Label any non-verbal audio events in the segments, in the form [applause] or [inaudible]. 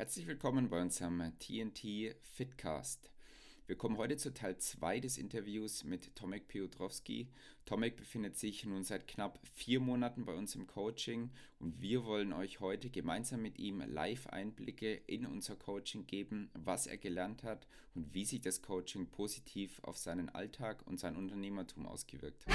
Herzlich willkommen bei unserem TNT Fitcast. Wir kommen heute zu Teil 2 des Interviews mit Tomek Piotrowski. Tomek befindet sich nun seit knapp vier Monaten bei uns im Coaching und wir wollen euch heute gemeinsam mit ihm Live-Einblicke in unser Coaching geben, was er gelernt hat und wie sich das Coaching positiv auf seinen Alltag und sein Unternehmertum ausgewirkt hat.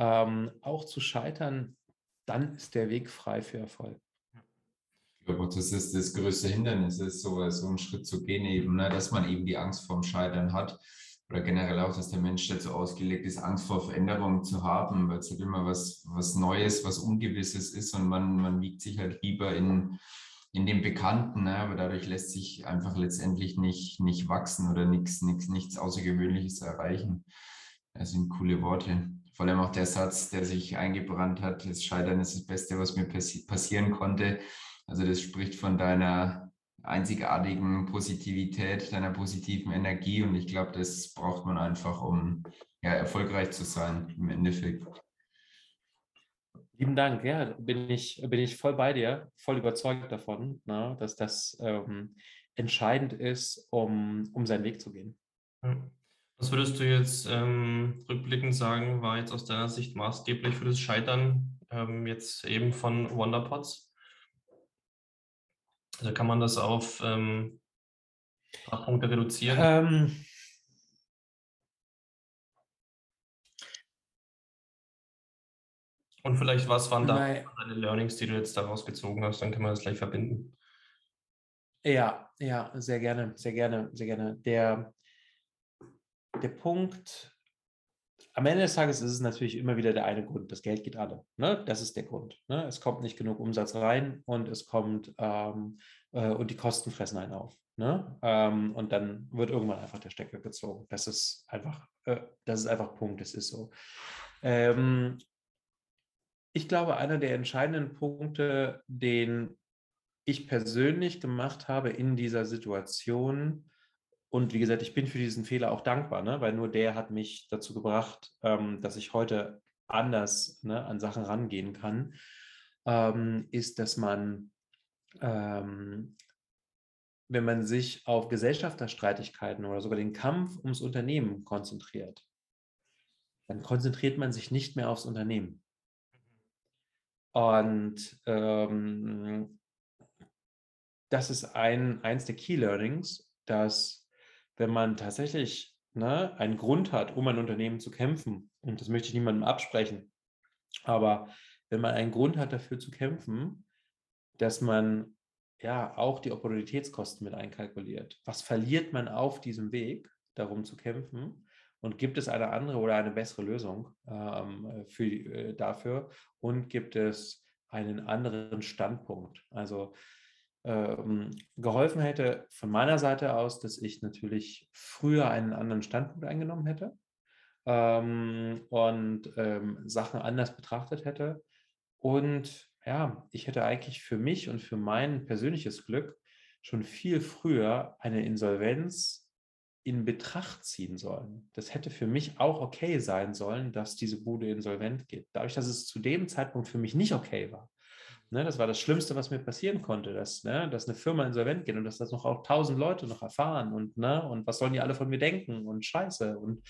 ähm, auch zu scheitern, dann ist der Weg frei für Erfolg. Ich glaube, das ist das größte Hindernis, ist so, so einen Schritt zu gehen, eben, ne? dass man eben die Angst vorm Scheitern hat. Oder generell auch, dass der Mensch dazu ausgelegt ist, Angst vor Veränderungen zu haben, weil es halt immer was, was Neues, was Ungewisses ist und man, man wiegt sich halt lieber in, in dem Bekannten, ne? aber dadurch lässt sich einfach letztendlich nicht, nicht wachsen oder nichts, nichts, nichts Außergewöhnliches erreichen. Das sind coole Worte. Vor allem auch der Satz, der sich eingebrannt hat, das Scheitern ist das Beste, was mir passi passieren konnte. Also das spricht von deiner einzigartigen Positivität, deiner positiven Energie und ich glaube, das braucht man einfach, um ja, erfolgreich zu sein im Endeffekt. Lieben Dank, ja, bin ich, bin ich voll bei dir, voll überzeugt davon, ne, dass das ähm, entscheidend ist, um, um seinen Weg zu gehen. Was würdest du jetzt ähm, rückblickend sagen, war jetzt aus deiner Sicht maßgeblich für das Scheitern ähm, jetzt eben von Wonderpots? Also kann man das auf ähm, ein paar Punkte reduzieren? Ähm, Und vielleicht, was waren da deine Learnings, die du jetzt daraus gezogen hast? Dann können wir das gleich verbinden. Ja, ja, sehr gerne, sehr gerne, sehr gerne. Der, der Punkt, am Ende des Tages ist es natürlich immer wieder der eine Grund, das Geld geht alle. Ne? Das ist der Grund. Ne? Es kommt nicht genug Umsatz rein und es kommt ähm, äh, und die Kosten fressen einen auf. Ne? Ähm, und dann wird irgendwann einfach der Stecker gezogen. Das ist einfach, äh, das ist einfach Punkt, das ist so. Ähm, ich glaube, einer der entscheidenden Punkte, den ich persönlich gemacht habe in dieser Situation, und wie gesagt, ich bin für diesen Fehler auch dankbar, ne? weil nur der hat mich dazu gebracht, ähm, dass ich heute anders ne, an Sachen rangehen kann, ähm, ist, dass man, ähm, wenn man sich auf Gesellschafterstreitigkeiten oder sogar den Kampf ums Unternehmen konzentriert, dann konzentriert man sich nicht mehr aufs Unternehmen. Und ähm, das ist ein, eins der Key Learnings, dass wenn man tatsächlich ne, einen Grund hat, um ein Unternehmen zu kämpfen, und das möchte ich niemandem absprechen, aber wenn man einen Grund hat, dafür zu kämpfen, dass man ja auch die Opportunitätskosten mit einkalkuliert. Was verliert man auf diesem Weg, darum zu kämpfen? Und gibt es eine andere oder eine bessere Lösung ähm, für, äh, dafür? Und gibt es einen anderen Standpunkt? Also ähm, geholfen hätte von meiner Seite aus, dass ich natürlich früher einen anderen Standpunkt eingenommen hätte ähm, und ähm, Sachen anders betrachtet hätte. Und ja, ich hätte eigentlich für mich und für mein persönliches Glück schon viel früher eine Insolvenz in Betracht ziehen sollen. Das hätte für mich auch okay sein sollen, dass diese Bude insolvent geht. Dadurch, dass es zu dem Zeitpunkt für mich nicht okay war, Ne, das war das Schlimmste, was mir passieren konnte, dass, ne, dass eine Firma insolvent geht und dass das noch auch tausend Leute noch erfahren und, ne, und was sollen die alle von mir denken und scheiße. Und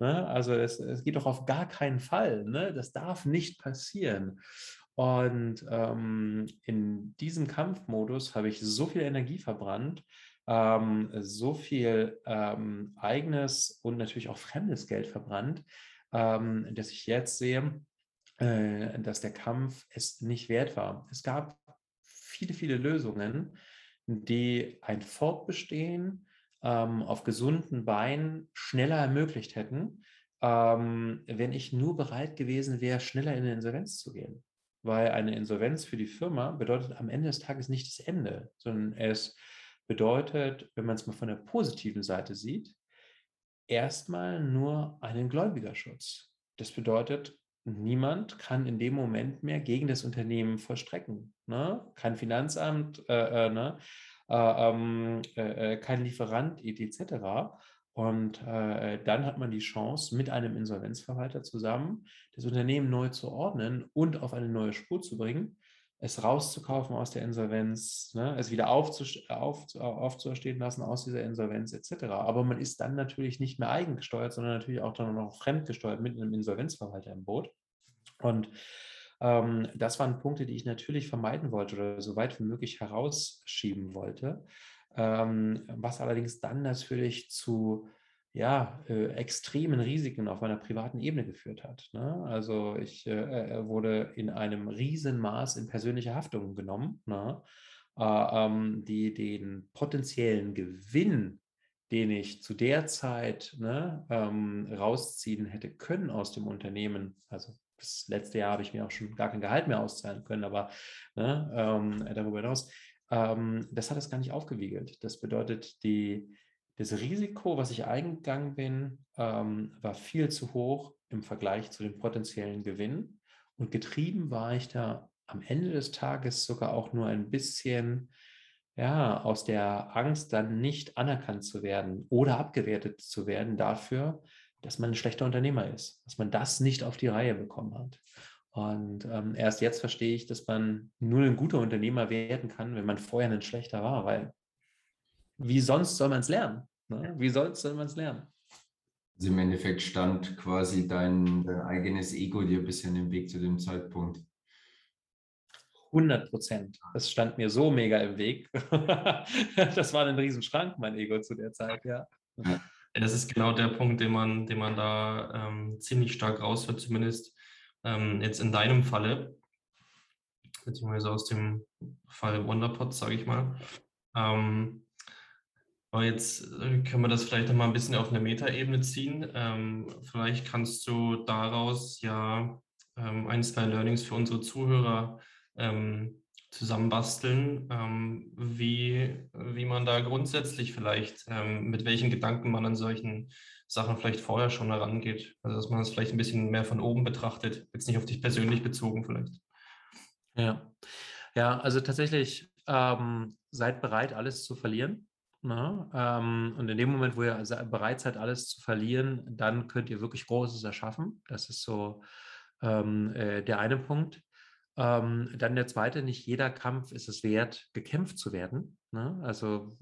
ne, also es, es geht doch auf gar keinen Fall. Ne? Das darf nicht passieren. Und ähm, in diesem Kampfmodus habe ich so viel Energie verbrannt, ähm, so viel ähm, eigenes und natürlich auch fremdes Geld verbrannt, ähm, dass ich jetzt sehe, äh, dass der Kampf es nicht wert war. Es gab viele, viele Lösungen, die ein Fortbestehen ähm, auf gesunden Beinen schneller ermöglicht hätten, ähm, wenn ich nur bereit gewesen wäre, schneller in eine Insolvenz zu gehen. weil eine Insolvenz für die Firma bedeutet am Ende des Tages nicht das Ende, sondern es bedeutet, wenn man es mal von der positiven Seite sieht, erstmal nur einen Gläubigerschutz. Das bedeutet, niemand kann in dem Moment mehr gegen das Unternehmen vollstrecken. Ne? Kein Finanzamt, äh, äh, ne? äh, ähm, äh, äh, kein Lieferant, etc. Und äh, dann hat man die Chance, mit einem Insolvenzverwalter zusammen das Unternehmen neu zu ordnen und auf eine neue Spur zu bringen, es rauszukaufen aus der Insolvenz, ne, es wieder aufzustehen auf, aufzuerstehen lassen aus dieser Insolvenz etc. Aber man ist dann natürlich nicht mehr eigengesteuert, sondern natürlich auch dann noch fremdgesteuert mit einem Insolvenzverwalter im Boot. Und ähm, das waren Punkte, die ich natürlich vermeiden wollte oder so weit wie möglich herausschieben wollte. Ähm, was allerdings dann natürlich zu ja, äh, extremen Risiken auf meiner privaten Ebene geführt hat. Ne? Also ich äh, äh wurde in einem Riesenmaß in persönliche Haftung genommen, ne? äh, ähm, die den potenziellen Gewinn, den ich zu der Zeit ne, ähm, rausziehen hätte können aus dem Unternehmen, also das letzte Jahr habe ich mir auch schon gar kein Gehalt mehr auszahlen können, aber ne, ähm, darüber hinaus, ähm, das hat es gar nicht aufgewiegelt. Das bedeutet, die, das Risiko, was ich eingegangen bin, ähm, war viel zu hoch im Vergleich zu dem potenziellen Gewinn. Und getrieben war ich da am Ende des Tages sogar auch nur ein bisschen ja, aus der Angst, dann nicht anerkannt zu werden oder abgewertet zu werden dafür, dass man ein schlechter Unternehmer ist, dass man das nicht auf die Reihe bekommen hat. Und ähm, erst jetzt verstehe ich, dass man nur ein guter Unternehmer werden kann, wenn man vorher ein schlechter war, weil wie sonst soll man es lernen? Ne? Wie sonst soll man es lernen? Also im Endeffekt stand quasi dein, dein eigenes Ego dir ein bisschen im Weg zu dem Zeitpunkt. 100 Prozent. Das stand mir so mega im Weg. [laughs] das war ein Riesenschrank, mein Ego zu der Zeit, ja. Das ist genau der Punkt, den man, den man da ähm, ziemlich stark raushört, zumindest ähm, jetzt in deinem Falle, beziehungsweise aus dem Fall Wonderpot, sage ich mal. Ähm, aber jetzt äh, können wir das vielleicht noch mal ein bisschen auf eine Metaebene ziehen. Ähm, vielleicht kannst du daraus ja ähm, ein, zwei Learnings für unsere Zuhörer ähm, zusammenbasteln, ähm, wie, wie man da grundsätzlich vielleicht, ähm, mit welchen Gedanken man an solchen Sachen vielleicht vorher schon herangeht. Also dass man das vielleicht ein bisschen mehr von oben betrachtet, jetzt nicht auf dich persönlich bezogen vielleicht. Ja, ja also tatsächlich ähm, seid bereit, alles zu verlieren. Ne? Ähm, und in dem Moment, wo ihr bereit seid, alles zu verlieren, dann könnt ihr wirklich Großes erschaffen. Das ist so ähm, äh, der eine Punkt. Ähm, dann der zweite, nicht jeder Kampf ist es wert, gekämpft zu werden. Ne? Also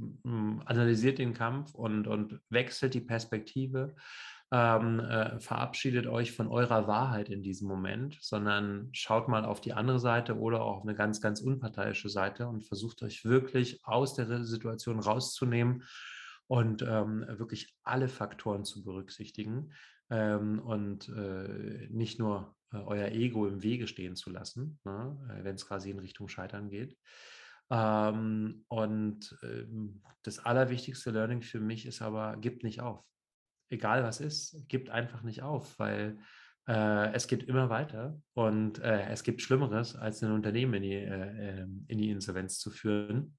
analysiert den Kampf und, und wechselt die Perspektive ähm, äh, verabschiedet euch von eurer Wahrheit in diesem Moment, sondern schaut mal auf die andere Seite oder auch auf eine ganz, ganz unparteiische Seite und versucht euch wirklich aus der Situation rauszunehmen und ähm, wirklich alle Faktoren zu berücksichtigen ähm, und äh, nicht nur äh, euer Ego im Wege stehen zu lassen, ne, äh, wenn es quasi in Richtung Scheitern geht. Ähm, und ähm, das allerwichtigste Learning für mich ist aber, gibt nicht auf egal was ist, gibt einfach nicht auf, weil äh, es geht immer weiter und äh, es gibt Schlimmeres, als ein Unternehmen in die, äh, ähm, in die Insolvenz zu führen.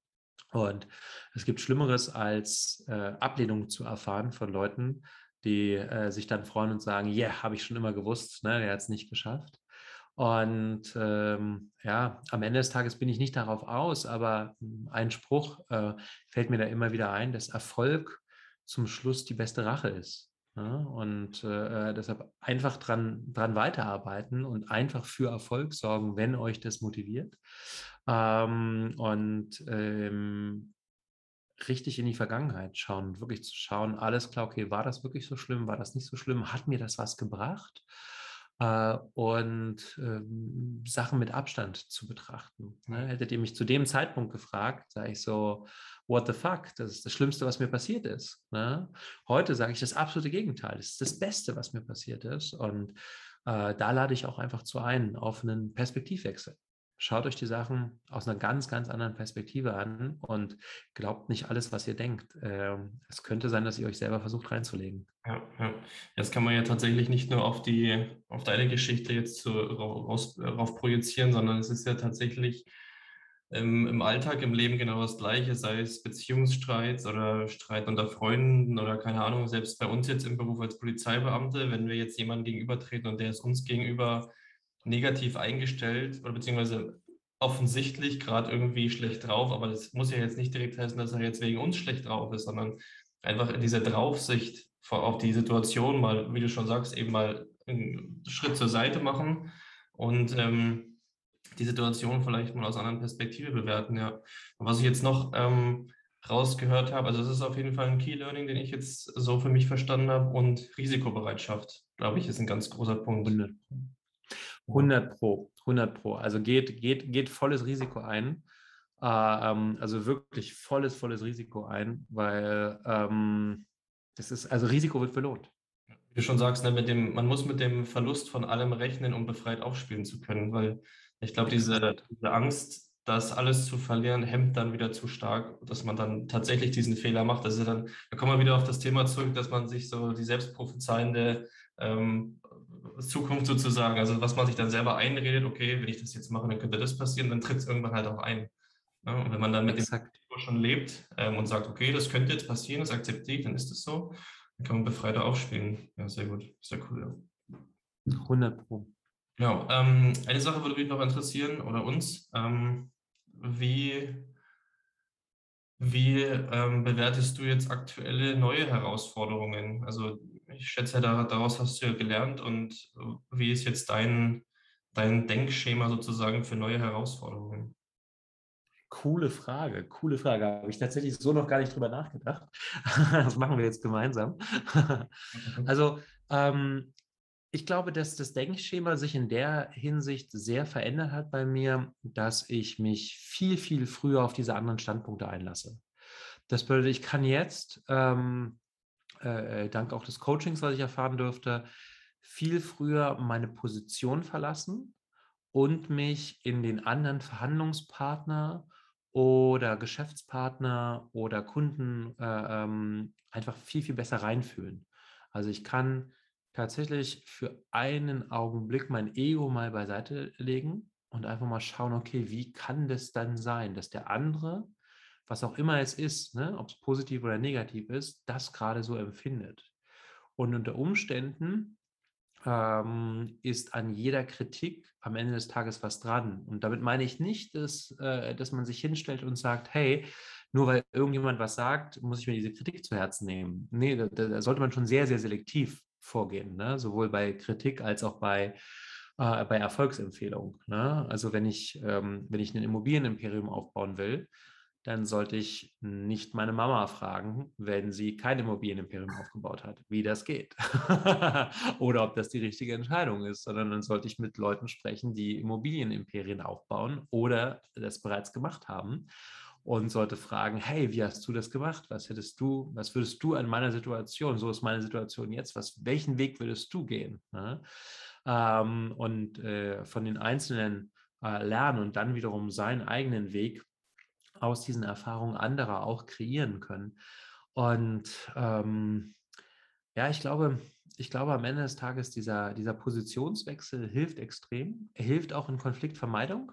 Und es gibt Schlimmeres, als äh, Ablehnung zu erfahren von Leuten, die äh, sich dann freuen und sagen, ja, yeah, habe ich schon immer gewusst, ne, der hat es nicht geschafft. Und ähm, ja, am Ende des Tages bin ich nicht darauf aus, aber ein Spruch äh, fällt mir da immer wieder ein, dass Erfolg zum Schluss die beste Rache ist. Ja, und äh, deshalb einfach dran, dran weiterarbeiten und einfach für Erfolg sorgen, wenn euch das motiviert. Ähm, und ähm, richtig in die Vergangenheit schauen, wirklich zu schauen, alles klar, okay, war das wirklich so schlimm, war das nicht so schlimm, hat mir das was gebracht? Äh, und ähm, Sachen mit Abstand zu betrachten. Ne? Hättet ihr mich zu dem Zeitpunkt gefragt, sage ich so, what the fuck, das ist das Schlimmste, was mir passiert ist. Ne? Heute sage ich das absolute Gegenteil, das ist das Beste, was mir passiert ist. Und äh, da lade ich auch einfach zu ein, auf einen Perspektivwechsel. Schaut euch die Sachen aus einer ganz, ganz anderen Perspektive an und glaubt nicht alles, was ihr denkt. Ähm, es könnte sein, dass ihr euch selber versucht reinzulegen. Ja, ja. Jetzt kann man ja tatsächlich nicht nur auf die, auf deine Geschichte jetzt so raus, rauf projizieren, sondern es ist ja tatsächlich im, im Alltag, im Leben genau das Gleiche, sei es Beziehungsstreits oder Streit unter Freunden oder keine Ahnung, selbst bei uns jetzt im Beruf als Polizeibeamte, wenn wir jetzt jemandem gegenübertreten und der ist uns gegenüber negativ eingestellt oder beziehungsweise offensichtlich gerade irgendwie schlecht drauf, aber das muss ja jetzt nicht direkt heißen, dass er jetzt wegen uns schlecht drauf ist, sondern einfach in dieser Draufsicht auf die Situation mal, wie du schon sagst, eben mal einen Schritt zur Seite machen und ähm, die Situation vielleicht mal aus einer anderen Perspektive bewerten. Ja. Was ich jetzt noch ähm, rausgehört habe, also das ist auf jeden Fall ein Key Learning, den ich jetzt so für mich verstanden habe und Risikobereitschaft, glaube ich, ist ein ganz großer Punkt. 100 Pro, 100 Pro. Also geht, geht, geht volles Risiko ein. Äh, ähm, also wirklich volles, volles Risiko ein, weil ähm, das ist, also Risiko wird belohnt. Wie du schon sagst, ne, mit dem, man muss mit dem Verlust von allem rechnen, um befreit aufspielen zu können, weil ich glaube, diese, diese Angst, das alles zu verlieren, hemmt dann wieder zu stark, dass man dann tatsächlich diesen Fehler macht. Also dann, da kommen wir wieder auf das Thema zurück, dass man sich so die selbstprophezeiende ähm, Zukunft sozusagen, also was man sich dann selber einredet, okay, wenn ich das jetzt mache, dann könnte das passieren, dann tritt es irgendwann halt auch ein. Ja, und wenn man dann mit Exakt. dem schon lebt ähm, und sagt, okay, das könnte jetzt passieren, das akzeptiere ich, dann ist es so, dann kann man befreiter aufspielen. Ja, sehr gut, sehr cool. Ja. 100 Pro. Genau. Ähm, eine Sache würde mich noch interessieren oder uns. Ähm, wie wie ähm, bewertest du jetzt aktuelle neue Herausforderungen? Also ich schätze, daraus hast du ja gelernt und äh, wie ist jetzt dein, dein Denkschema sozusagen für neue Herausforderungen? Coole Frage, coole Frage. Habe ich tatsächlich so noch gar nicht drüber nachgedacht. [laughs] das machen wir jetzt gemeinsam. also ähm, ich glaube, dass das Denkschema sich in der Hinsicht sehr verändert hat bei mir, dass ich mich viel, viel früher auf diese anderen Standpunkte einlasse. Das bedeutet, ich kann jetzt ähm, äh, äh, dank auch des Coachings, was ich erfahren durfte, viel früher meine Position verlassen und mich in den anderen Verhandlungspartner oder Geschäftspartner oder Kunden äh, ähm, einfach viel, viel besser reinfühlen. Also ich kann tatsächlich für einen Augenblick mein Ego mal beiseite legen und einfach mal schauen, okay, wie kann das dann sein, dass der andere was auch immer es ist, ne, ob es positiv oder negativ ist, das gerade so empfindet. Und unter Umständen ähm, ist an jeder Kritik am Ende des Tages was dran. Und damit meine ich nicht, dass, äh, dass man sich hinstellt und sagt, hey, nur weil irgendjemand was sagt, muss ich mir diese Kritik zu Herzen nehmen. Nee, da, da sollte man schon sehr, sehr selektiv vorgehen, ne? sowohl bei Kritik als auch bei, äh, bei Erfolgsempfehlungen. Ne? Also wenn ich, ähm, wenn ich ein Immobilienimperium aufbauen will, dann sollte ich nicht meine Mama fragen, wenn sie kein Immobilienimperium aufgebaut hat, wie das geht. [laughs] Oder ob das die richtige Entscheidung ist, sondern dann sollte ich mit Leuten sprechen, die Immobilienimperien aufbauen oder das bereits gemacht haben und sollte fragen, hey, wie hast du das gemacht? Was hättest du, was würdest du an meiner Situation, so ist meine Situation jetzt, was, welchen Weg würdest du gehen? Ne? Ähm, und äh, von den Einzelnen äh, lernen und dann wiederum seinen eigenen Weg aus diesen Erfahrungen anderer auch kreieren können. Und ähm, ja, ich glaube, ich glaube, am Ende des Tages, dieser, dieser Positionswechsel hilft extrem. Er hilft auch in Konfliktvermeidung.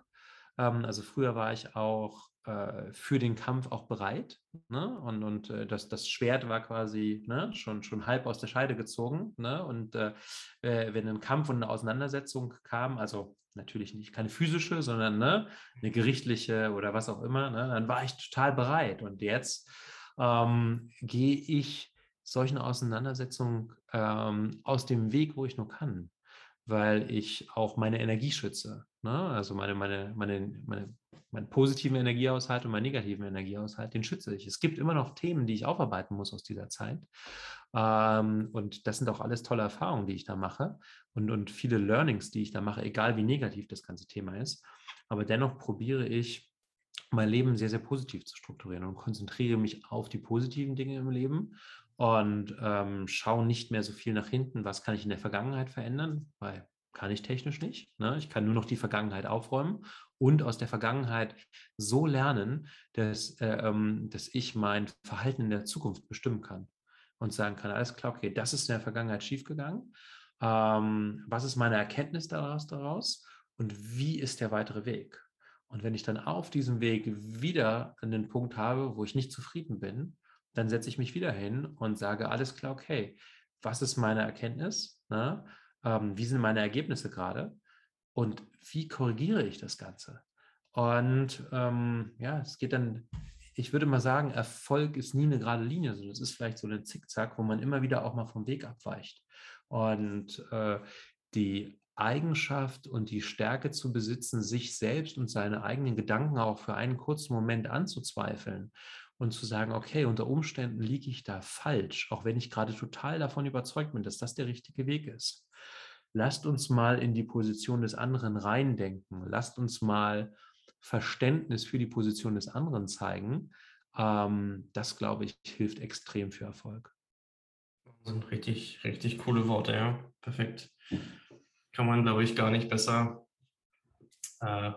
Ähm, also früher war ich auch äh, für den Kampf auch bereit. Ne? Und, und äh, das, das Schwert war quasi ne? schon, schon halb aus der Scheide gezogen. Ne? Und äh, äh wenn ein Kampf und eine Auseinandersetzung kam, also natürlich nicht keine physische, sondern ne, eine gerichtliche oder was auch immer, ne, dann war ich total bereit. Und jetzt ähm, gehe ich solchen Auseinandersetzungen ähm, aus dem Weg, wo ich nur kann, weil ich auch meine Energie schütze. Ne? Also meine, meine, meine, meine, meinen positiven Energiehaushalt und meinen negativen Energiehaushalt, den schütze ich. Es gibt immer noch Themen, die ich aufarbeiten muss aus dieser Zeit. Ähm, und das sind auch alles tolle Erfahrungen, die ich da mache und, und viele Learnings, die ich da mache, egal wie negativ das ganze Thema ist. Aber dennoch probiere ich, mein Leben sehr, sehr positiv zu strukturieren und konzentriere mich auf die positiven Dinge im Leben und ähm, schaue nicht mehr so viel nach hinten, was kann ich in der Vergangenheit verändern, weil kann ich technisch nicht. Ne? Ich kann nur noch die Vergangenheit aufräumen und aus der Vergangenheit so lernen, dass, äh, ähm, dass ich mein Verhalten in der Zukunft bestimmen kann und sagen kann, alles klar, okay, das ist in der Vergangenheit schiefgegangen. Ähm, was ist meine Erkenntnis daraus, daraus und wie ist der weitere Weg? Und wenn ich dann auf diesem Weg wieder einen Punkt habe, wo ich nicht zufrieden bin, dann setze ich mich wieder hin und sage, alles klar, okay, was ist meine Erkenntnis? Ne? Ähm, wie sind meine Ergebnisse gerade? Und wie korrigiere ich das Ganze? Und ähm, ja, es geht dann, ich würde mal sagen, Erfolg ist nie eine gerade Linie, sondern es ist vielleicht so ein Zickzack, wo man immer wieder auch mal vom Weg abweicht. Und äh, die Eigenschaft und die Stärke zu besitzen, sich selbst und seine eigenen Gedanken auch für einen kurzen Moment anzuzweifeln und zu sagen, okay, unter Umständen liege ich da falsch, auch wenn ich gerade total davon überzeugt bin, dass das der richtige Weg ist. Lasst uns mal in die Position des anderen reindenken. Lasst uns mal Verständnis für die Position des anderen zeigen. Ähm, das, glaube ich, hilft extrem für Erfolg. Das sind richtig, richtig coole Worte, ja. Perfekt. Kann man, glaube ich, gar nicht besser äh,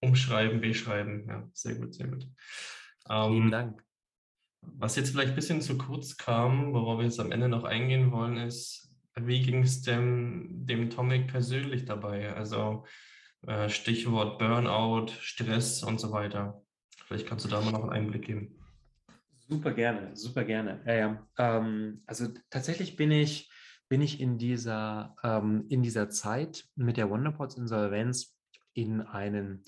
umschreiben, beschreiben. Ja, sehr gut, sehr gut. Ähm, Vielen Dank. Was jetzt vielleicht ein bisschen zu kurz kam, worauf wir jetzt am Ende noch eingehen wollen, ist, wie ging es dem, dem Tomic persönlich dabei? Also äh, Stichwort Burnout, Stress und so weiter. Vielleicht kannst du da mal noch einen Einblick geben. Super gerne, super gerne. Ja. Ähm, also tatsächlich bin ich, bin ich in, dieser, ähm, in dieser Zeit mit der Wonderpots Insolvenz in einen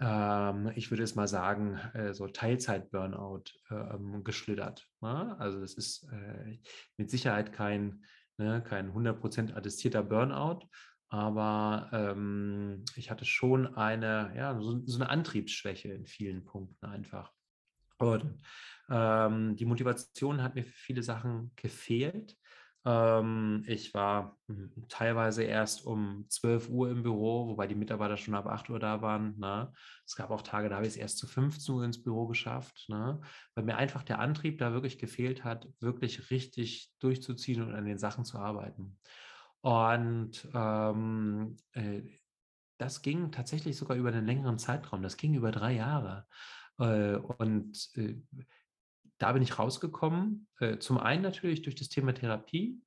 ähm, ich würde es mal sagen, äh, so Teilzeit-Burnout ähm, geschlittert. Ne? Also das ist äh, mit Sicherheit kein, ne, kein 100% attestierter Burnout, aber ähm, ich hatte schon eine, ja, so, so, eine Antriebsschwäche in vielen Punkten einfach. Und ähm, die Motivation hat mir für viele Sachen gefehlt. Ähm, ich war hm, teilweise erst um 12 Uhr im Büro, wobei die Mitarbeiter schon ab 8 Uhr da waren. Ne? Es gab auch Tage, da habe ich es erst zu 15 Uhr ins Büro geschafft, ne? weil mir einfach der Antrieb da wirklich gefehlt hat, wirklich richtig durchzuziehen und an den Sachen zu arbeiten. Und ähm, äh, das ging tatsächlich sogar über einen längeren Zeitraum. Das ging über drei Jahre. Äh, und äh, da bin ich rausgekommen. Äh, zum einen natürlich durch das Thema Therapie,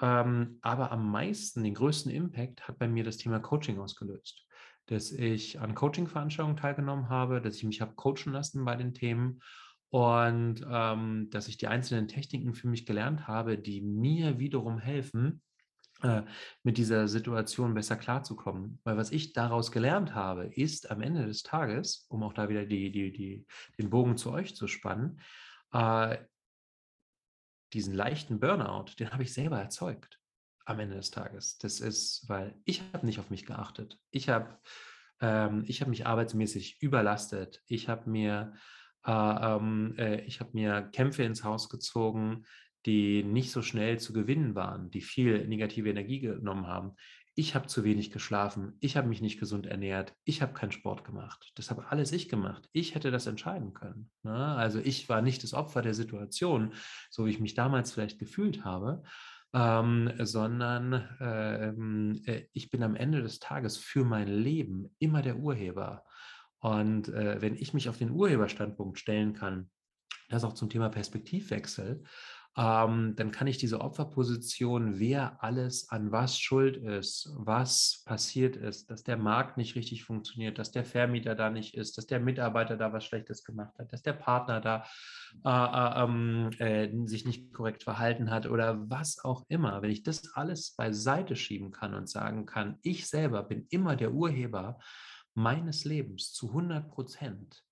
ähm, aber am meisten, den größten Impact hat bei mir das Thema Coaching ausgelöst. Dass ich an Coaching-Veranstaltungen teilgenommen habe, dass ich mich habe coachen lassen bei den Themen und ähm, dass ich die einzelnen Techniken für mich gelernt habe, die mir wiederum helfen, äh, mit dieser Situation besser klarzukommen. Weil was ich daraus gelernt habe, ist am Ende des Tages, um auch da wieder die, die, die, den Bogen zu euch zu spannen, äh, diesen leichten Burnout, den habe ich selber erzeugt am Ende des Tages. Das ist, weil ich habe nicht auf mich geachtet. Ich habe ähm, ich habe mich arbeitsmäßig überlastet. Ich habe mir äh, ähm, äh, ich habe mir Kämpfe ins Haus gezogen, die nicht so schnell zu gewinnen waren, die viel negative Energie genommen haben ich habe zu wenig geschlafen, ich habe mich nicht gesund ernährt, ich habe keinen Sport gemacht. Das habe alles ich gemacht. Ich hätte das entscheiden können. Ne? Also ich war nicht das Opfer der Situation, so wie ich mich damals vielleicht gefühlt habe, ähm, sondern ähm, äh, ich bin am Ende des Tages für mein Leben immer der Urheber. Und äh, wenn ich mich auf den Urheberstandpunkt stellen kann, das auch zum Thema Perspektivwechsel, ähm, dann kann ich diese Opferposition, wer alles an was schuld ist, was passiert ist, dass der Markt nicht richtig funktioniert, dass der Vermieter da nicht ist, dass der Mitarbeiter da was Schlechtes gemacht hat, dass der Partner da äh, äh, ähm, äh, sich nicht korrekt verhalten hat oder was auch immer. Wenn ich das alles beiseite schieben kann und sagen kann, ich selber bin immer der Urheber meines Lebens zu 100 Prozent,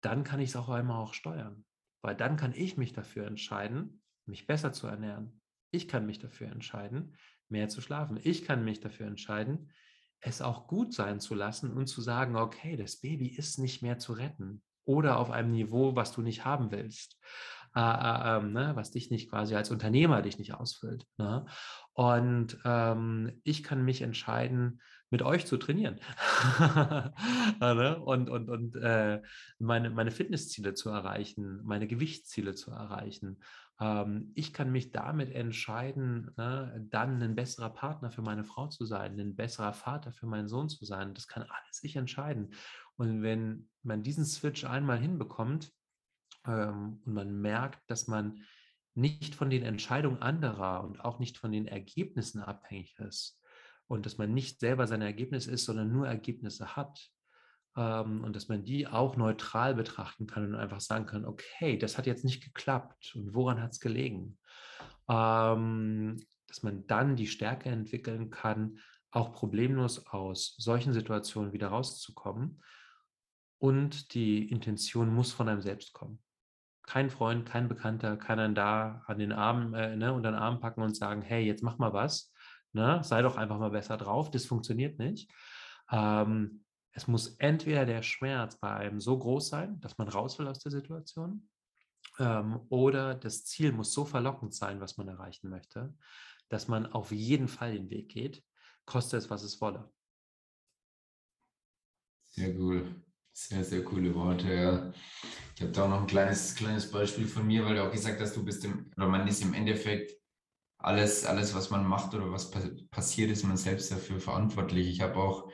dann kann ich es auch einmal auch steuern. Weil dann kann ich mich dafür entscheiden, mich besser zu ernähren. Ich kann mich dafür entscheiden, mehr zu schlafen. Ich kann mich dafür entscheiden, es auch gut sein zu lassen und zu sagen, okay, das Baby ist nicht mehr zu retten oder auf einem Niveau, was du nicht haben willst, äh, äh, äh, ne, was dich nicht quasi als Unternehmer dich nicht ausfüllt. Ne? Und ähm, ich kann mich entscheiden, mit euch zu trainieren [laughs] ne? und, und, und äh, meine, meine Fitnessziele zu erreichen, meine Gewichtsziele zu erreichen. Ähm, ich kann mich damit entscheiden, ne, dann ein besserer Partner für meine Frau zu sein, ein besserer Vater für meinen Sohn zu sein. Das kann alles ich entscheiden. Und wenn man diesen Switch einmal hinbekommt ähm, und man merkt, dass man nicht von den Entscheidungen anderer und auch nicht von den Ergebnissen abhängig ist und dass man nicht selber sein Ergebnis ist, sondern nur Ergebnisse hat, ähm, und dass man die auch neutral betrachten kann und einfach sagen kann, okay, das hat jetzt nicht geklappt und woran hat es gelegen? Ähm, dass man dann die Stärke entwickeln kann, auch problemlos aus solchen Situationen wieder rauszukommen. Und die Intention muss von einem selbst kommen. Kein Freund, kein Bekannter kann einen da an den Arm, äh, ne, unter den Arm packen und sagen, hey, jetzt mach mal was, ne, sei doch einfach mal besser drauf, das funktioniert nicht. Ähm, es muss entweder der Schmerz bei einem so groß sein, dass man raus will aus der Situation, ähm, oder das Ziel muss so verlockend sein, was man erreichen möchte, dass man auf jeden Fall den Weg geht, koste es, was es wolle. Sehr cool. Sehr, sehr coole Worte, ja. Ich habe da auch noch ein kleines, kleines Beispiel von mir, weil du auch gesagt hast, du bist im, oder man ist im Endeffekt alles, alles, was man macht oder was passiert, ist man selbst dafür verantwortlich. Ich habe auch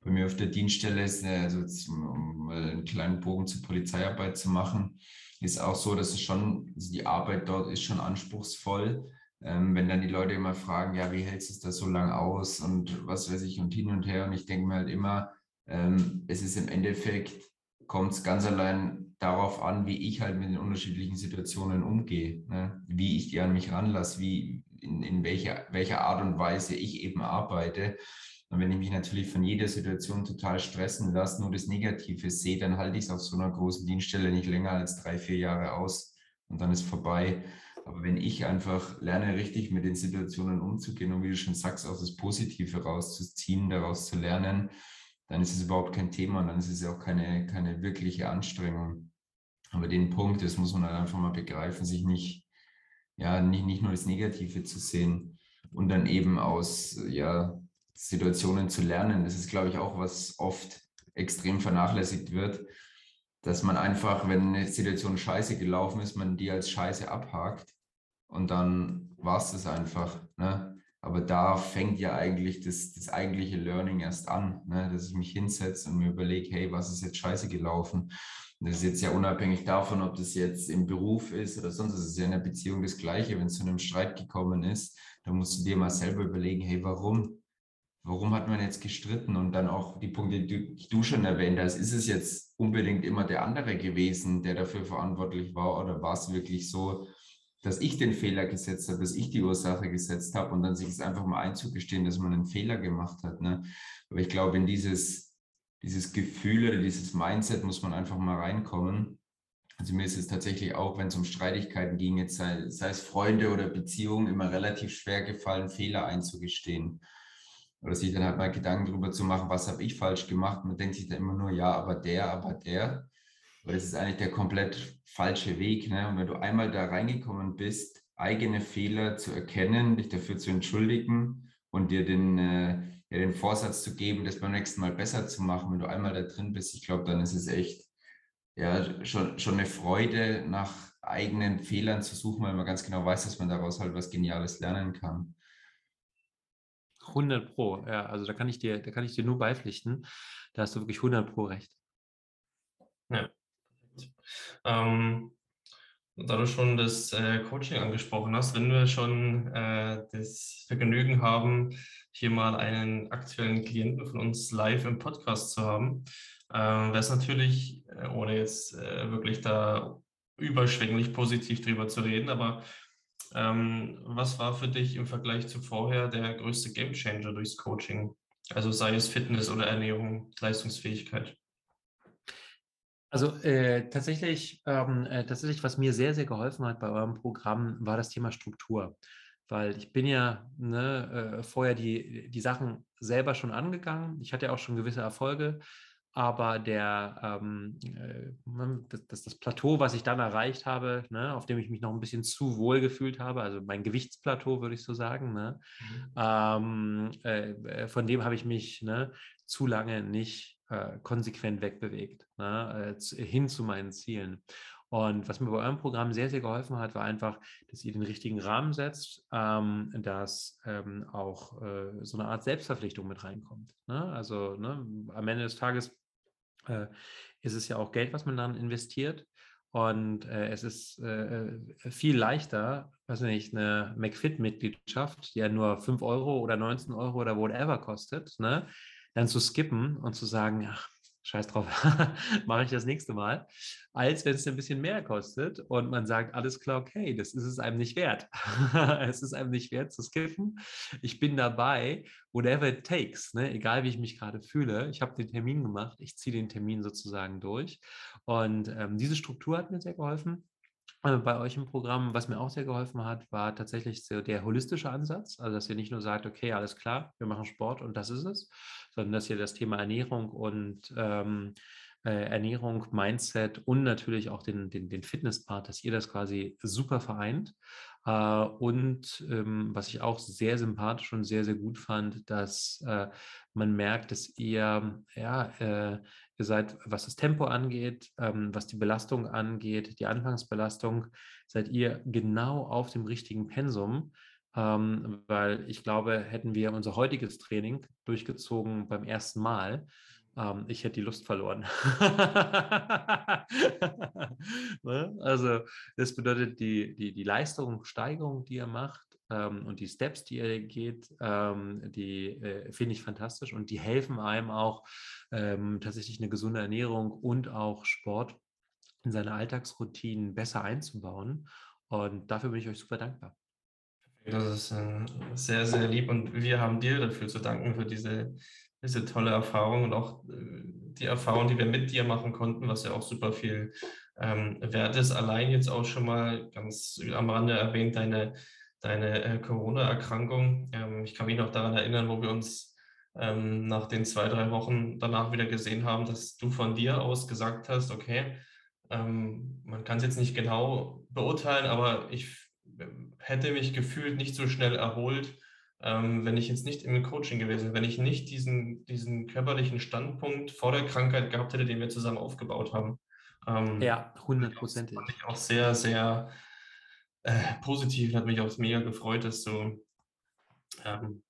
bei mir auf der Dienststelle also um mal einen kleinen Bogen zur Polizeiarbeit zu machen, ist auch so, dass es schon, also die Arbeit dort ist schon anspruchsvoll. Ähm, wenn dann die Leute immer fragen, ja, wie hältst du es da so lang aus und was weiß ich und hin und her. Und ich denke mir halt immer, ähm, es ist im Endeffekt, kommt es ganz allein darauf an, wie ich halt mit den unterschiedlichen Situationen umgehe, ne? wie ich die an mich ranlasse, wie, in, in welcher, welcher Art und Weise ich eben arbeite. Und wenn ich mich natürlich von jeder Situation total stressen lasse, nur das Negative sehe, dann halte ich es auf so einer großen Dienststelle nicht länger als drei, vier Jahre aus und dann ist vorbei. Aber wenn ich einfach lerne, richtig mit den Situationen umzugehen und wie du schon sagst, auch das Positive rauszuziehen, daraus zu lernen, dann ist es überhaupt kein Thema und dann ist es ja auch keine, keine wirkliche Anstrengung. Aber den Punkt, das muss man halt einfach mal begreifen, sich nicht, ja, nicht, nicht nur das Negative zu sehen und dann eben aus, ja, Situationen zu lernen. Das ist, glaube ich, auch was oft extrem vernachlässigt wird, dass man einfach, wenn eine Situation scheiße gelaufen ist, man die als scheiße abhakt und dann war es das einfach. Ne? Aber da fängt ja eigentlich das, das eigentliche Learning erst an, ne? dass ich mich hinsetze und mir überlege, hey, was ist jetzt scheiße gelaufen? Das ist jetzt ja unabhängig davon, ob das jetzt im Beruf ist oder sonst, es ist ja in der Beziehung das Gleiche. Wenn es zu einem Streit gekommen ist, dann musst du dir mal selber überlegen, hey, warum? warum hat man jetzt gestritten? Und dann auch die Punkte, die du schon erwähnt hast, ist es jetzt unbedingt immer der andere gewesen, der dafür verantwortlich war? Oder war es wirklich so, dass ich den Fehler gesetzt habe, dass ich die Ursache gesetzt habe und dann sich es einfach mal einzugestehen, dass man einen Fehler gemacht hat. Ne? Aber ich glaube, in dieses, dieses Gefühl oder dieses Mindset muss man einfach mal reinkommen. Also mir ist es tatsächlich auch, wenn es um Streitigkeiten ging, jetzt sei, sei es Freunde oder Beziehungen, immer relativ schwer gefallen, Fehler einzugestehen oder sich dann halt mal Gedanken darüber zu machen, was habe ich falsch gemacht. Man denkt sich dann immer nur, ja, aber der, aber der. Aber das ist eigentlich der komplett falsche Weg. Ne? Und wenn du einmal da reingekommen bist, eigene Fehler zu erkennen, dich dafür zu entschuldigen und dir den, äh, ja, den Vorsatz zu geben, das beim nächsten Mal besser zu machen, wenn du einmal da drin bist, ich glaube, dann ist es echt ja, schon, schon eine Freude, nach eigenen Fehlern zu suchen, weil man ganz genau weiß, dass man daraus halt was Geniales lernen kann. 100 Pro, ja, also da kann ich dir, da kann ich dir nur beipflichten. Da hast du wirklich 100 Pro recht. Ja, ähm, da du schon das äh, Coaching angesprochen hast, wenn wir schon äh, das Vergnügen haben, hier mal einen aktuellen Klienten von uns live im Podcast zu haben, äh, wäre es natürlich, äh, ohne jetzt äh, wirklich da überschwänglich positiv drüber zu reden, aber ähm, was war für dich im Vergleich zu vorher der größte Gamechanger durchs Coaching? Also sei es Fitness oder Ernährung, Leistungsfähigkeit? Also äh, tatsächlich, ähm, äh, tatsächlich, was mir sehr, sehr geholfen hat bei eurem Programm, war das Thema Struktur. Weil ich bin ja ne, äh, vorher die, die Sachen selber schon angegangen. Ich hatte auch schon gewisse Erfolge aber der, ähm, äh, ne, das, das, das, Plateau, was ich dann erreicht habe, ne, auf dem ich mich noch ein bisschen zu wohl gefühlt habe, also mein Gewichtsplateau, würde ich so sagen, ne, mhm. ähm, äh, von dem habe ich mich ne, zu lange nicht äh, konsequent wegbewegt, ne, äh, hin zu meinen Zielen. Und was mir bei eurem Programm sehr, sehr geholfen hat, war einfach, dass ihr den richtigen Rahmen setzt, ähm, dass ähm, auch äh, so eine Art Selbstverpflichtung mit reinkommt. Ne? Also ne, am Ende des Tages äh, ist es ja auch Geld, was man dann investiert. Und äh, es ist äh, viel leichter, weiß nicht, eine McFit-Mitgliedschaft, die ja nur 5 Euro oder 19 Euro oder whatever kostet, ne, dann zu skippen und zu sagen, ach, scheiß drauf, [laughs] mache ich das nächste Mal, als wenn es ein bisschen mehr kostet und man sagt, alles klar, okay, das ist es einem nicht wert. [laughs] es ist einem nicht wert zu skippen. Ich bin dabei, whatever it takes, ne? egal wie ich mich gerade fühle. Ich habe den Termin gemacht, ich ziehe den Termin sozusagen durch. Und ähm, diese Struktur hat mir sehr geholfen. Äh, bei euch im Programm, was mir auch sehr geholfen hat, war tatsächlich so der holistische Ansatz. Also, dass ihr nicht nur sagt, okay, alles klar, wir machen Sport und das ist es, sondern dass ihr das Thema Ernährung und ähm, äh, Ernährung, Mindset und natürlich auch den, den, den Fitnesspart, dass ihr das quasi super vereint. Äh, und ähm, was ich auch sehr sympathisch und sehr, sehr gut fand, dass äh, man merkt, dass ihr, ja, äh, ihr seid, was das Tempo angeht, ähm, was die Belastung angeht, die Anfangsbelastung, seid ihr genau auf dem richtigen Pensum. Ähm, weil ich glaube, hätten wir unser heutiges Training durchgezogen beim ersten Mal, ähm, ich hätte die Lust verloren. [laughs] ne? Also das bedeutet, die, die, die Leistungssteigerung, die ihr macht ähm, und die Steps, die ihr geht, ähm, die äh, finde ich fantastisch und die helfen einem auch ähm, tatsächlich eine gesunde Ernährung und auch Sport in seine Alltagsroutinen besser einzubauen. Und dafür bin ich euch super dankbar. Das ist äh, sehr, sehr lieb und wir haben dir dafür zu danken für diese diese tolle Erfahrung und auch äh, die Erfahrung, die wir mit dir machen konnten, was ja auch super viel ähm, wert ist. Allein jetzt auch schon mal ganz am Rande erwähnt, deine, deine äh, Corona-Erkrankung. Ähm, ich kann mich noch daran erinnern, wo wir uns ähm, nach den zwei, drei Wochen danach wieder gesehen haben, dass du von dir aus gesagt hast, okay, ähm, man kann es jetzt nicht genau beurteilen, aber ich äh, hätte mich gefühlt nicht so schnell erholt, ähm, wenn ich jetzt nicht im Coaching gewesen wäre, wenn ich nicht diesen, diesen körperlichen Standpunkt vor der Krankheit gehabt hätte, den wir zusammen aufgebaut haben. Ähm, ja, hundertprozentig. Fand ich auch sehr, sehr äh, positiv. Hat mich auch mega gefreut, dass du ähm,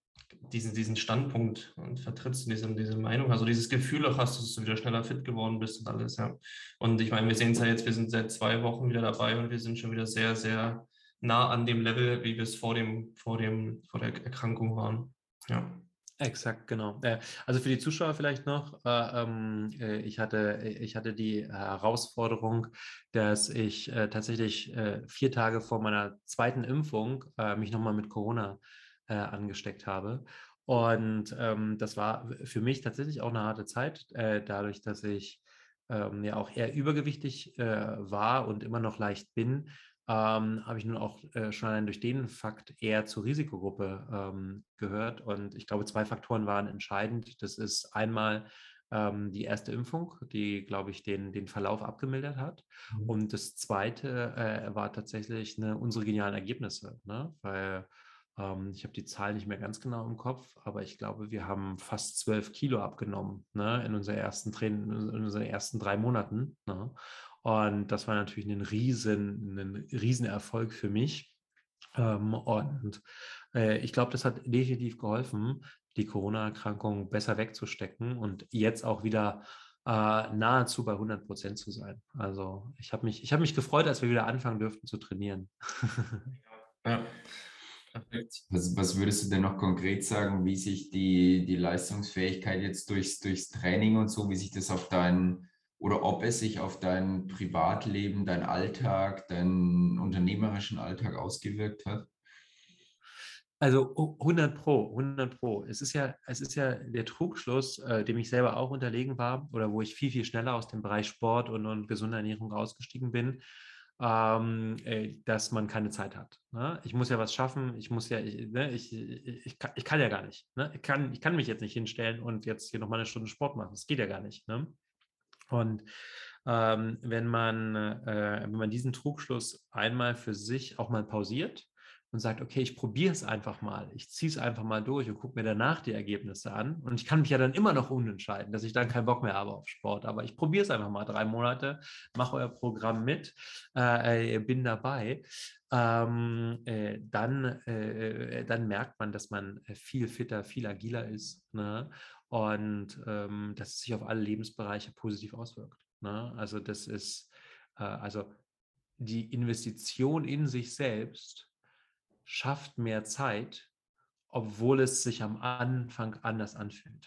diesen, diesen Standpunkt und vertrittst diese, diese Meinung, also dieses Gefühl auch hast, dass du wieder schneller fit geworden bist und alles, ja. Und ich meine, wir sehen es ja jetzt, wir sind seit zwei Wochen wieder dabei und wir sind schon wieder sehr, sehr nah an dem Level, wie wir es vor, dem, vor, dem, vor der Erkrankung waren. Ja. Exakt, genau. Also für die Zuschauer vielleicht noch, äh, ähm, äh, ich, hatte, ich hatte die Herausforderung, dass ich äh, tatsächlich vier Tage vor meiner zweiten Impfung mich nochmal mit Corona angesteckt habe. Und ähm, das war für mich tatsächlich auch eine harte Zeit, dadurch, dass ich ähm, ja auch eher übergewichtig war und immer noch leicht bin, ähm, habe ich nun auch äh, schon allein durch den Fakt eher zur Risikogruppe ähm, gehört. Und ich glaube, zwei Faktoren waren entscheidend. Das ist einmal ähm, die erste Impfung, die, glaube ich, den, den Verlauf abgemildert hat. Mhm. Und das zweite äh, war tatsächlich ne, unsere genialen Ergebnisse, ne? weil ähm, ich habe die Zahl nicht mehr ganz genau im Kopf, aber ich glaube, wir haben fast zwölf Kilo abgenommen ne, in, unserer ersten in unseren ersten drei Monaten. Ne? Und das war natürlich ein riesen, ein riesen Erfolg für mich. Ähm, und äh, ich glaube, das hat definitiv geholfen, die Corona-Erkrankung besser wegzustecken und jetzt auch wieder äh, nahezu bei 100 Prozent zu sein. Also ich habe mich, hab mich gefreut, als wir wieder anfangen dürften zu trainieren. [laughs] ja. Was, was, würdest du denn noch konkret sagen, wie sich die, die Leistungsfähigkeit jetzt durchs, durchs Training und so, wie sich das auf deinen oder ob es sich auf dein Privatleben, dein Alltag, deinen unternehmerischen Alltag ausgewirkt hat? Also 100 Pro, 100 Pro. Es ist ja, es ist ja der Trugschluss, äh, dem ich selber auch unterlegen war oder wo ich viel, viel schneller aus dem Bereich Sport und, und gesunde Ernährung ausgestiegen bin, ähm, äh, dass man keine Zeit hat. Ne? Ich muss ja was schaffen, ich muss ja, ich, ne, ich, ich, kann, ich kann ja gar nicht. Ne? Ich, kann, ich kann mich jetzt nicht hinstellen und jetzt hier nochmal eine Stunde Sport machen. Das geht ja gar nicht. Ne? Und ähm, wenn, man, äh, wenn man diesen Trugschluss einmal für sich auch mal pausiert und sagt, okay, ich probiere es einfach mal, ich ziehe es einfach mal durch und gucke mir danach die Ergebnisse an. Und ich kann mich ja dann immer noch unentscheiden, dass ich dann keinen Bock mehr habe auf Sport. Aber ich probiere es einfach mal drei Monate, mache euer Programm mit, äh, bin dabei. Ähm, äh, dann, äh, dann merkt man, dass man viel fitter, viel agiler ist ne? Und ähm, dass es sich auf alle Lebensbereiche positiv auswirkt. Ne? Also das ist, äh, also die Investition in sich selbst schafft mehr Zeit, obwohl es sich am Anfang anders anfühlt.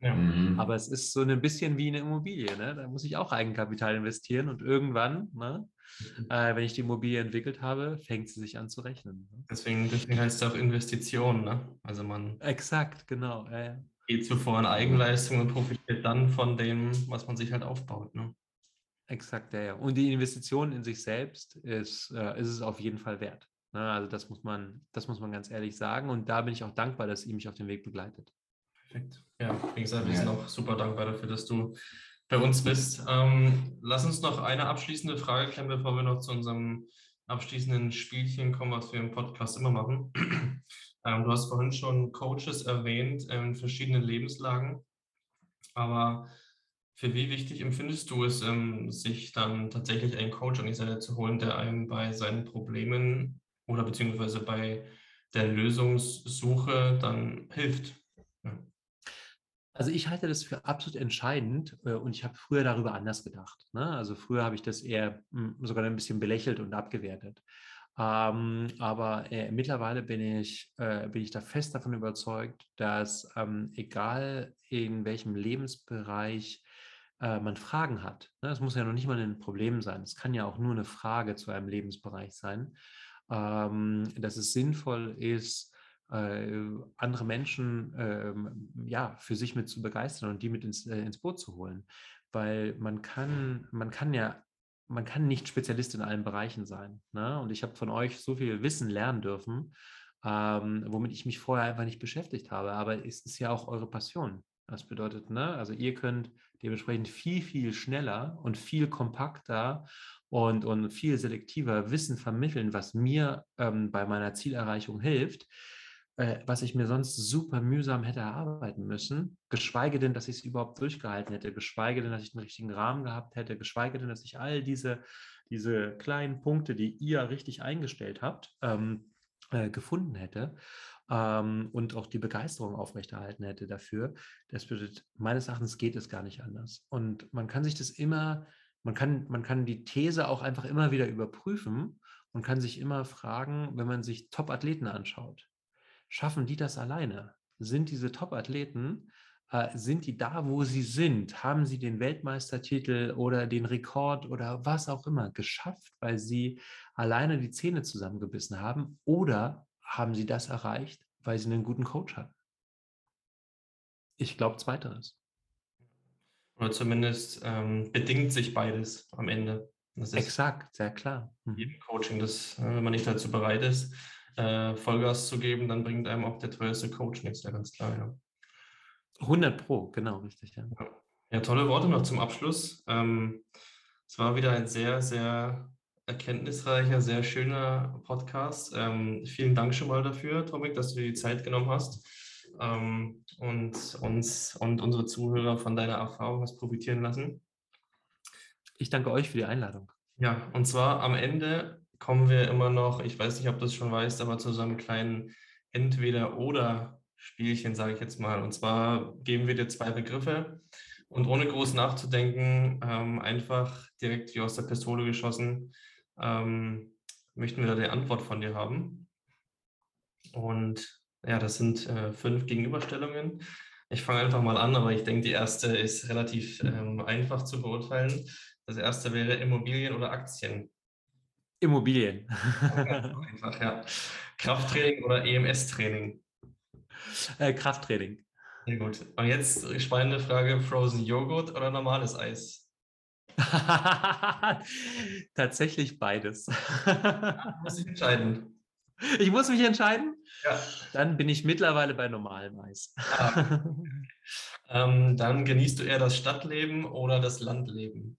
Ja. Mhm. Aber es ist so ein bisschen wie eine Immobilie. Ne? Da muss ich auch Eigenkapital investieren und irgendwann, ne, mhm. äh, wenn ich die Immobilie entwickelt habe, fängt sie sich an zu rechnen. Ne? Deswegen, deswegen heißt es auch Investition. Ne? Also man Exakt, genau. Äh, geht zuvor in Eigenleistung und profitiert dann von dem, was man sich halt aufbaut. Ne? Exakt, ja, ja. Und die Investition in sich selbst ist, äh, ist es auf jeden Fall wert. Ne? Also das muss man, das muss man ganz ehrlich sagen. Und da bin ich auch dankbar, dass ihr mich auf dem Weg begleitet. Perfekt. Ja, wie gesagt, wir sind auch super dankbar dafür, dass du bei uns bist. Ähm, lass uns noch eine abschließende Frage klären, bevor wir noch zu unserem abschließenden Spielchen kommen, was wir im Podcast immer machen. Ähm, du hast vorhin schon Coaches erwähnt in verschiedenen Lebenslagen, aber für wie wichtig empfindest du es, ähm, sich dann tatsächlich einen Coach an die Seite zu holen, der einem bei seinen Problemen oder beziehungsweise bei der Lösungssuche dann hilft? Ja. Also ich halte das für absolut entscheidend äh, und ich habe früher darüber anders gedacht. Ne? Also früher habe ich das eher hm, sogar ein bisschen belächelt und abgewertet. Ähm, aber äh, mittlerweile bin ich, äh, bin ich da fest davon überzeugt, dass ähm, egal in welchem Lebensbereich äh, man Fragen hat. Ne? Es muss ja noch nicht mal ein Problem sein. Es kann ja auch nur eine Frage zu einem Lebensbereich sein. Ähm, dass es sinnvoll ist, äh, andere Menschen ähm, ja, für sich mit zu begeistern und die mit ins, äh, ins Boot zu holen. Weil man kann, man kann ja, man kann nicht Spezialist in allen Bereichen sein. Ne? Und ich habe von euch so viel Wissen lernen dürfen, ähm, womit ich mich vorher einfach nicht beschäftigt habe. Aber es ist ja auch eure Passion. Das bedeutet, ne, also ihr könnt dementsprechend viel, viel schneller und viel kompakter und, und viel selektiver Wissen vermitteln, was mir ähm, bei meiner Zielerreichung hilft, äh, was ich mir sonst super mühsam hätte erarbeiten müssen, geschweige denn, dass ich es überhaupt durchgehalten hätte, geschweige denn, dass ich den richtigen Rahmen gehabt hätte, geschweige denn, dass ich all diese, diese kleinen Punkte, die ihr richtig eingestellt habt, ähm, äh, gefunden hätte ähm, und auch die Begeisterung aufrechterhalten hätte dafür. Das bedeutet, meines Erachtens geht es gar nicht anders. Und man kann sich das immer, man kann, man kann die These auch einfach immer wieder überprüfen und kann sich immer fragen, wenn man sich Top-Athleten anschaut, schaffen die das alleine? Sind diese Top-Athleten, äh, sind die da, wo sie sind? Haben sie den Weltmeistertitel oder den Rekord oder was auch immer geschafft, weil sie alleine die Zähne zusammengebissen haben? Oder haben sie das erreicht, weil sie einen guten Coach hatten? Ich glaube, zweiteres. Oder zumindest ähm, bedingt sich beides am Ende. Exakt, sehr klar. Mhm. Coaching, das, äh, wenn man nicht dazu bereit ist, äh, Vollgas zu geben, dann bringt einem auch der teuerste Coach nichts, ja ganz klar. Ja. 100 Pro, genau, richtig. Ja. ja, tolle Worte noch zum Abschluss. Ähm, es war wieder ein sehr, sehr erkenntnisreicher, sehr schöner Podcast. Ähm, vielen Dank schon mal dafür, Tomik, dass du dir die Zeit genommen hast ähm, und uns und unsere Zuhörer von deiner Erfahrung hast profitieren lassen. Ich danke euch für die Einladung. Ja, und zwar am Ende kommen wir immer noch, ich weiß nicht, ob du es schon weißt, aber zu so einem kleinen Entweder-Oder-Spielchen, sage ich jetzt mal. Und zwar geben wir dir zwei Begriffe und ohne groß nachzudenken, ähm, einfach direkt wie aus der Pistole geschossen, ähm, möchten wir da die Antwort von dir haben. Und ja, das sind äh, fünf Gegenüberstellungen. Ich fange einfach mal an, aber ich denke, die erste ist relativ ähm, einfach zu beurteilen. Das erste wäre Immobilien oder Aktien. Immobilien. [laughs] einfach, ja. Krafttraining oder EMS-Training? Äh, Krafttraining. Sehr gut. Und jetzt spannende Frage: Frozen Joghurt oder normales Eis? [laughs] Tatsächlich beides. muss ich entscheiden. Ich muss mich entscheiden? Ja. Dann bin ich mittlerweile bei normalem Eis. Ah. ähm, dann genießt du eher das Stadtleben oder das Landleben?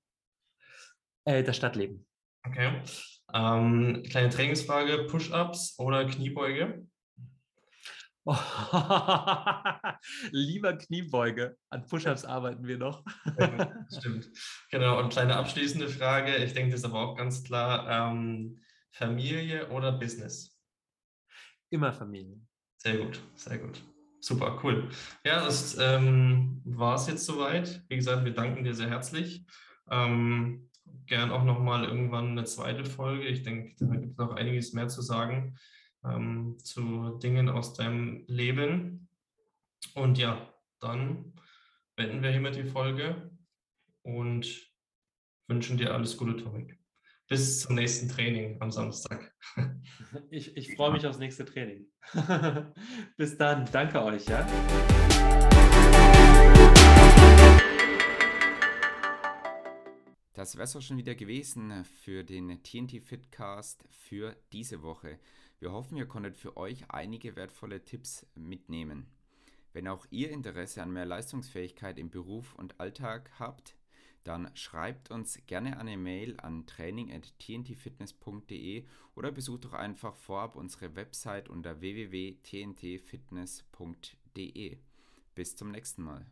Äh, das Stadtleben. Okay. Ähm, kleine Trainingsfrage: Push-Ups oder Kniebeuge? Oh, [laughs] lieber Kniebeuge. An Push-Ups arbeiten wir noch. [laughs] Stimmt. Genau. Und kleine abschließende Frage: Ich denke, das ist aber auch ganz klar: ähm, Familie oder Business? Immer Familie. Sehr gut, sehr gut. Super, cool. Ja, das ähm, war es jetzt soweit. Wie gesagt, wir danken dir sehr herzlich. Ähm, gern auch nochmal irgendwann eine zweite Folge. Ich denke, da gibt es noch einiges mehr zu sagen ähm, zu Dingen aus deinem Leben. Und ja, dann beenden wir hiermit die Folge und wünschen dir alles Gute, Torik bis zum nächsten Training am Samstag. [laughs] Ich, ich freue mich aufs nächste Training. [laughs] bis dann. Danke euch. Ja? Das wäre es auch schon wieder gewesen für den TNT Fitcast für diese Woche. Wir hoffen, ihr konntet für euch einige wertvolle Tipps mitnehmen. Wenn auch ihr Interesse an mehr Leistungsfähigkeit im Beruf und Alltag habt, dann schreibt uns gerne eine Mail an training.tntfitness.de oder besucht doch einfach vorab unsere Website unter www.tntfitness.de. Bis zum nächsten Mal.